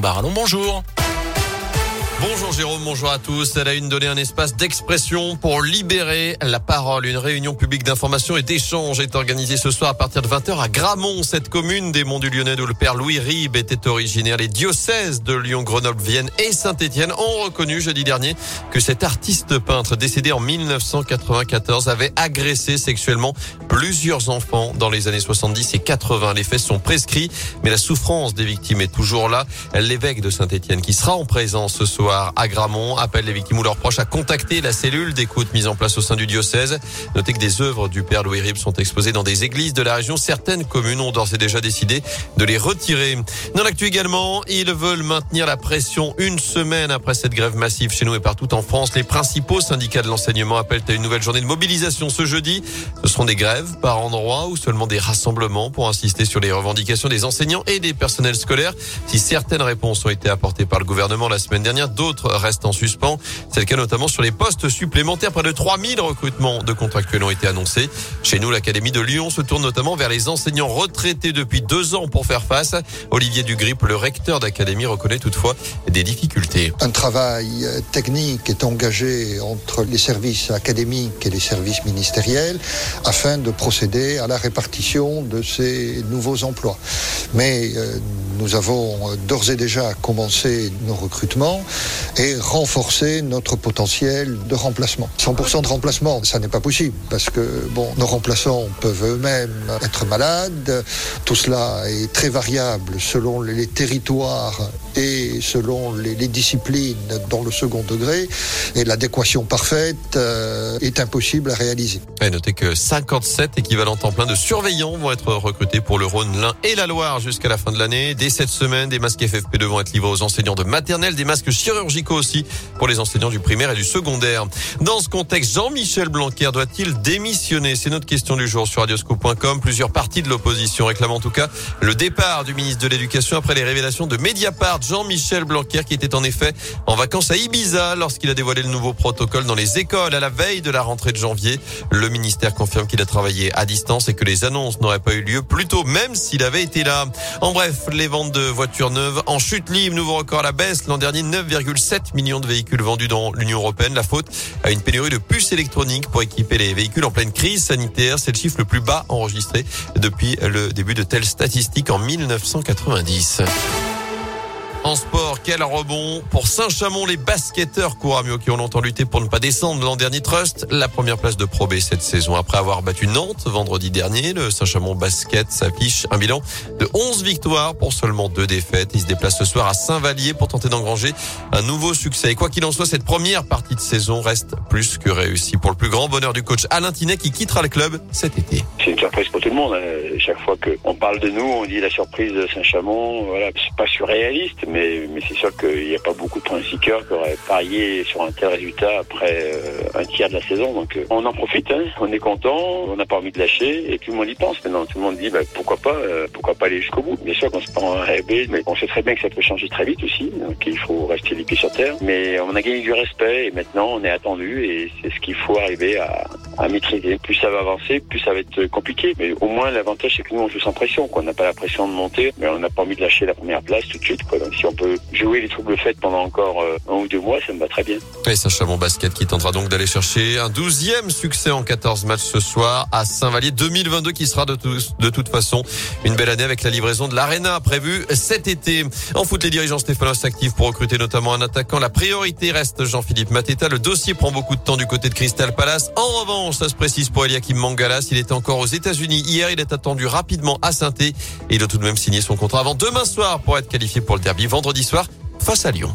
Barallon, bonjour. Bonjour Jérôme, bonjour à tous. Elle a une donné un espace d'expression pour libérer la parole. Une réunion publique d'information et d'échange est organisée ce soir à partir de 20h à Gramont, cette commune des Monts du Lyonnais où le père Louis Ribes était originaire. Les diocèses de Lyon, Grenoble, Vienne et Saint-Étienne ont reconnu jeudi dernier que cet artiste peintre décédé en 1994 avait agressé sexuellement plusieurs enfants dans les années 70 et 80. Les faits sont prescrits, mais la souffrance des victimes est toujours là. L'évêque de Saint-Étienne qui sera en présence ce soir à Gramont appelle les victimes ou leurs proches à contacter la cellule d'écoute mise en place au sein du diocèse. Notez que des œuvres du Père Louis Rib sont exposées dans des églises de la région. Certaines communes ont d'ores et déjà décidé de les retirer. Dans l'actu également, ils veulent maintenir la pression une semaine après cette grève massive chez nous et partout en France. Les principaux syndicats de l'enseignement appellent à une nouvelle journée de mobilisation ce jeudi. Ce seront des grèves par endroit ou seulement des rassemblements pour insister sur les revendications des enseignants et des personnels scolaires. Si certaines réponses ont été apportées par le gouvernement la semaine dernière, d'autres restent en suspens. C'est le cas notamment sur les postes supplémentaires. Près de 3000 recrutements de contractuels ont été annoncés. Chez nous, l'Académie de Lyon se tourne notamment vers les enseignants retraités depuis deux ans pour faire face. Olivier Dugrip, le recteur d'Académie, reconnaît toutefois des difficultés. Un travail euh, technique est engagé entre les services académiques et les services ministériels afin de procéder à la répartition de ces nouveaux emplois. Mais euh, nous avons euh, d'ores et déjà commencé nos recrutements et renforcer notre potentiel de remplacement. 100% de remplacement, ça n'est pas possible parce que bon, nos remplaçants peuvent eux-mêmes être malades. Tout cela est très variable selon les territoires et selon les, disciplines dans le second degré. Et l'adéquation parfaite euh, est impossible à réaliser. Et notez que 57 équivalents temps plein de surveillants vont être recrutés pour le Rhône, l'Ain et la Loire jusqu'à la fin de l'année. Dès cette semaine, des masques FFP2 vont être livrés aux enseignants de maternelle, des masques chirurgicaux aussi pour les enseignants du primaire et du secondaire. Dans ce contexte, Jean-Michel Blanquer doit-il démissionner? C'est notre question du jour sur radioscope.com. Plusieurs partis de l'opposition réclament en tout cas le départ du ministre de l'Éducation après les révélations de Mediapart. Jean-Michel Blanquer qui était en effet en vacances à Ibiza lorsqu'il a dévoilé le nouveau protocole dans les écoles à la veille de la rentrée de janvier. Le ministère confirme qu'il a travaillé à distance et que les annonces n'auraient pas eu lieu plus tôt, même s'il avait été là. En bref, les ventes de voitures neuves en chute libre, nouveau record à la baisse. L'an dernier, 9,7 millions de véhicules vendus dans l'Union européenne. La faute à une pénurie de puces électroniques pour équiper les véhicules en pleine crise sanitaire. C'est le chiffre le plus bas enregistré depuis le début de telles statistiques en 1990. En sport, quel rebond pour Saint-Chamond, les basketteurs Couramio qui ont longtemps lutté pour ne pas descendre l'an dernier Trust, la première place de Pro B cette saison. Après avoir battu Nantes vendredi dernier, le Saint-Chamond basket s'affiche un bilan de 11 victoires pour seulement deux défaites. Il se déplace ce soir à Saint-Vallier pour tenter d'engranger un nouveau succès. Et quoi qu'il en soit, cette première partie de saison reste plus que réussie pour le plus grand bonheur du coach Alain Tinet qui quittera le club cet été. C'est une surprise pour tout le monde. Hein. Chaque fois qu'on parle de nous, on dit la surprise de Saint-Chamond. Voilà, c'est pas surréaliste, mais, mais c'est sûr qu'il n'y a pas beaucoup de principeurs qui auraient parié sur un tel résultat après euh, un tiers de la saison. Donc euh, on en profite, hein. on est content, on n'a pas envie de lâcher et tout le monde y pense maintenant. Tout le monde dit bah, pourquoi pas, euh, pourquoi pas aller jusqu'au bout. Bien sûr qu'on se prend un rêve, mais on sait très bien que ça peut changer très vite aussi, donc il faut rester les pieds sur terre. Mais on a gagné du respect et maintenant on est attendu et c'est ce qu'il faut arriver à, à maîtriser. Plus ça va avancer, plus ça va être compliqué. Mais au moins l'avantage c'est que nous on joue sans pression, qu'on n'a pas la pression de monter, mais on n'a pas envie de lâcher la première place tout de suite. Quoi. Donc si on peut jouer les troubles faits pendant encore euh, un ou deux mois, ça me va très bien. Et Saint-Chamond Basket qui tentera donc d'aller chercher un douzième succès en 14 matchs ce soir à Saint-Vallier 2022 qui sera de, de toute façon une belle année avec la livraison de l'Arena prévue cet été. En foot, les dirigeants stéphanois s'activent pour recruter notamment un attaquant. La priorité reste Jean-Philippe Mateta. Le dossier prend beaucoup de temps du côté de Crystal Palace. En revanche, ça se précise pour Eliakim Mangalas. Il était encore aux États-Unis hier. Il est attendu rapidement à saint et il doit tout de même signer son contrat avant demain soir pour être qualifié pour le derby vendredi soir face à Lyon.